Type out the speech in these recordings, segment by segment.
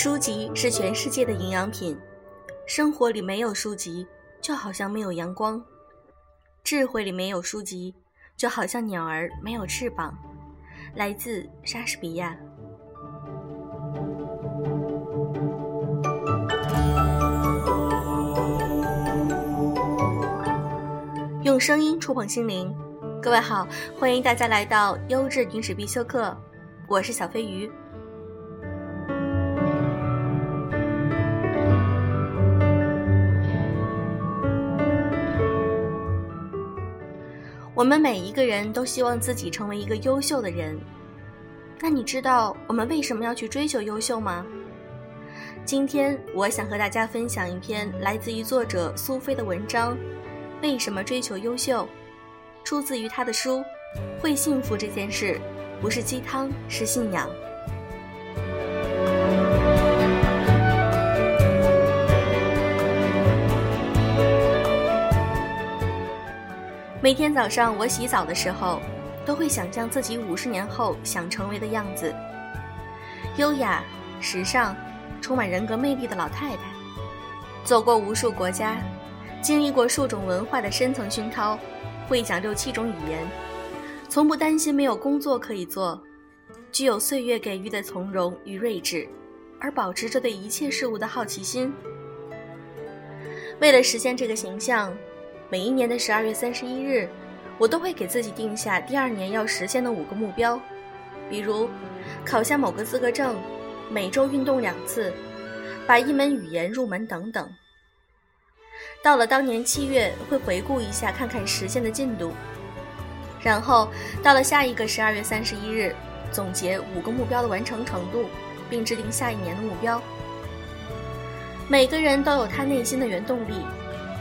书籍是全世界的营养品，生活里没有书籍，就好像没有阳光；智慧里没有书籍，就好像鸟儿没有翅膀。来自莎士比亚。用声音触碰心灵，各位好，欢迎大家来到优质女史必修课，我是小飞鱼。我们每一个人都希望自己成为一个优秀的人，那你知道我们为什么要去追求优秀吗？今天我想和大家分享一篇来自于作者苏菲的文章，《为什么追求优秀》，出自于她的书《会幸福这件事不是鸡汤，是信仰》。每天早上我洗澡的时候，都会想象自己五十年后想成为的样子：优雅、时尚、充满人格魅力的老太太，走过无数国家，经历过数种文化的深层熏陶，会讲六七种语言，从不担心没有工作可以做，具有岁月给予的从容与睿智，而保持着对一切事物的好奇心。为了实现这个形象。每一年的十二月三十一日，我都会给自己定下第二年要实现的五个目标，比如考下某个资格证，每周运动两次，把一门语言入门等等。到了当年七月，会回顾一下，看看实现的进度，然后到了下一个十二月三十一日，总结五个目标的完成程度，并制定下一年的目标。每个人都有他内心的原动力。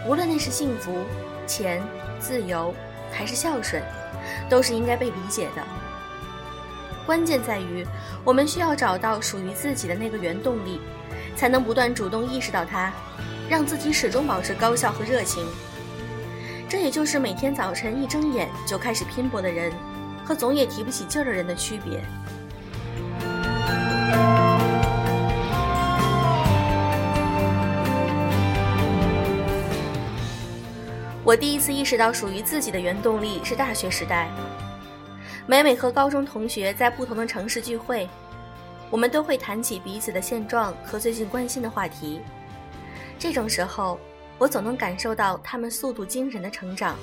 无论那是幸福、钱、自由，还是孝顺，都是应该被理解的。关键在于，我们需要找到属于自己的那个原动力，才能不断主动意识到它，让自己始终保持高效和热情。这也就是每天早晨一睁眼就开始拼搏的人，和总也提不起劲儿的人的区别。我第一次意识到属于自己的原动力是大学时代。每每和高中同学在不同的城市聚会，我们都会谈起彼此的现状和最近关心的话题。这种时候，我总能感受到他们速度惊人的成长。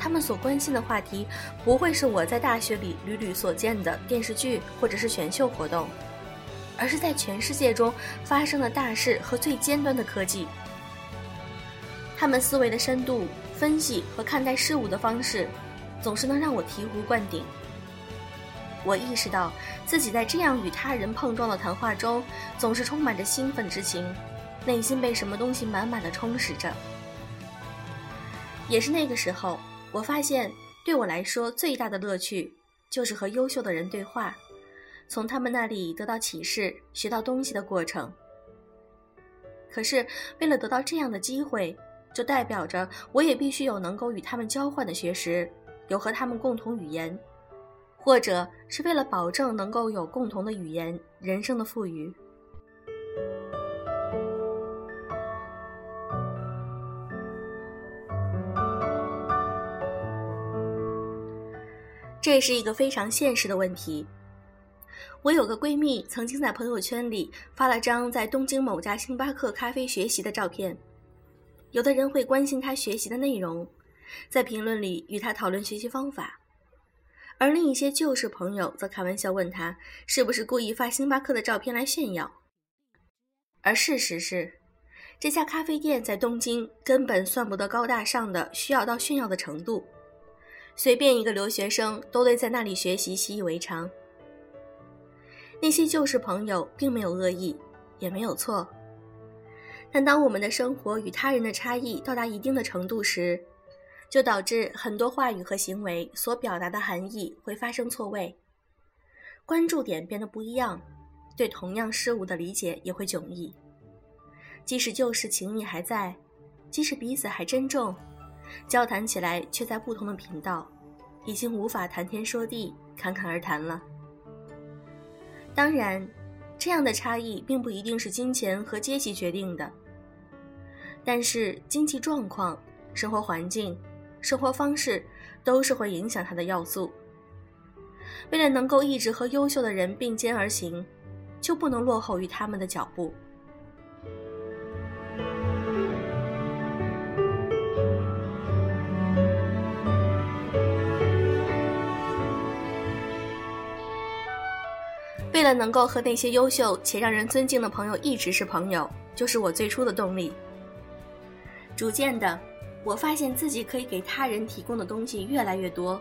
他们所关心的话题，不会是我在大学里屡屡所见的电视剧或者是选秀活动，而是在全世界中发生的大事和最尖端的科技。他们思维的深度、分析和看待事物的方式，总是能让我醍醐灌顶。我意识到自己在这样与他人碰撞的谈话中，总是充满着兴奋之情，内心被什么东西满满的充实着。也是那个时候，我发现对我来说最大的乐趣，就是和优秀的人对话，从他们那里得到启示、学到东西的过程。可是，为了得到这样的机会，就代表着我也必须有能够与他们交换的学识，有和他们共同语言，或者是为了保证能够有共同的语言，人生的富裕。这是一个非常现实的问题。我有个闺蜜曾经在朋友圈里发了张在东京某家星巴克咖啡学习的照片。有的人会关心他学习的内容，在评论里与他讨论学习方法，而另一些旧识朋友则开玩笑问他是不是故意发星巴克的照片来炫耀。而事实是，这家咖啡店在东京根本算不得高大上的需要到炫耀的程度，随便一个留学生都对在那里学习习以为常。那些旧识朋友并没有恶意，也没有错。但当我们的生活与他人的差异到达一定的程度时，就导致很多话语和行为所表达的含义会发生错位，关注点变得不一样，对同样事物的理解也会迥异。即使旧时情谊还在，即使彼此还珍重，交谈起来却在不同的频道，已经无法谈天说地、侃侃而谈了。当然。这样的差异并不一定是金钱和阶级决定的，但是经济状况、生活环境、生活方式都是会影响他的要素。为了能够一直和优秀的人并肩而行，就不能落后于他们的脚步。为了能够和那些优秀且让人尊敬的朋友一直是朋友，就是我最初的动力。逐渐的，我发现自己可以给他人提供的东西越来越多。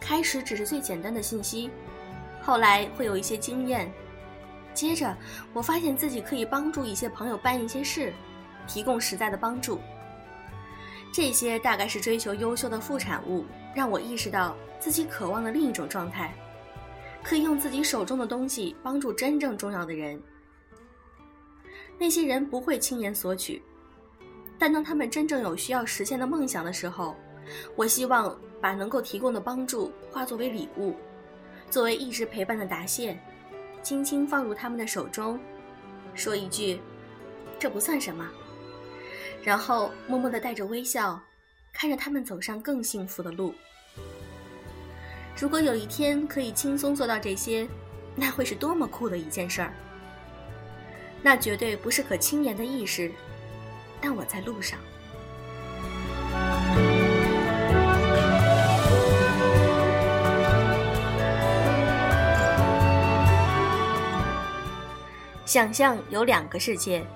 开始只是最简单的信息，后来会有一些经验，接着我发现自己可以帮助一些朋友办一些事，提供实在的帮助。这些大概是追求优秀的副产物，让我意识到自己渴望的另一种状态。可以用自己手中的东西帮助真正重要的人。那些人不会轻言索取，但当他们真正有需要实现的梦想的时候，我希望把能够提供的帮助化作为礼物，作为一直陪伴的答谢，轻轻放入他们的手中，说一句：“这不算什么。”然后默默地带着微笑，看着他们走上更幸福的路。如果有一天可以轻松做到这些，那会是多么酷的一件事儿！那绝对不是可轻言的意识，但我在路上。想象有两个世界，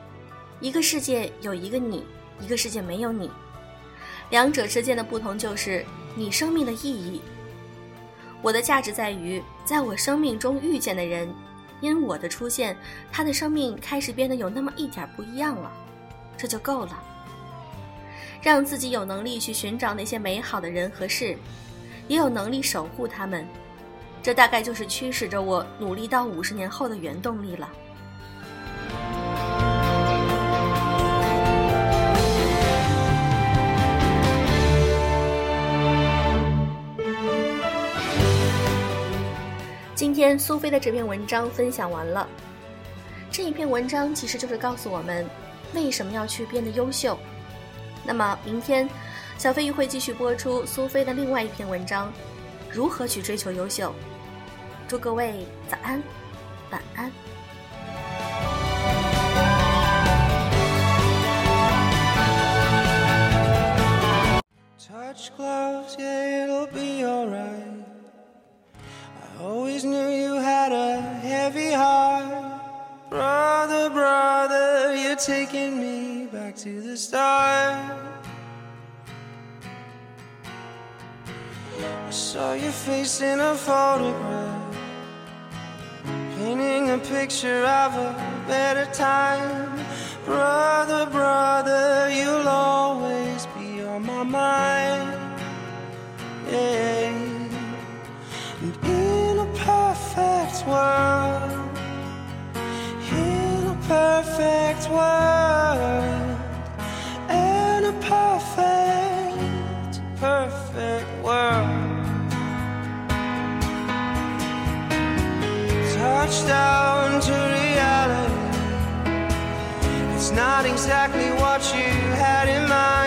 一个世界有一个你，一个世界没有你。两者之间的不同就是你生命的意义。我的价值在于，在我生命中遇见的人，因我的出现，他的生命开始变得有那么一点不一样了，这就够了。让自己有能力去寻找那些美好的人和事，也有能力守护他们，这大概就是驱使着我努力到五十年后的原动力了。今天苏菲的这篇文章分享完了。这一篇文章其实就是告诉我们，为什么要去变得优秀。那么明天，小飞鱼会继续播出苏菲的另外一篇文章，如何去追求优秀。祝各位早安，晚安。Taking me back to the start. I saw your face in a photograph, painting a picture of a better time. Brother, brother, you'll always perfect world, in a perfect, perfect world. Touchdown to reality. It's not exactly what you had in mind,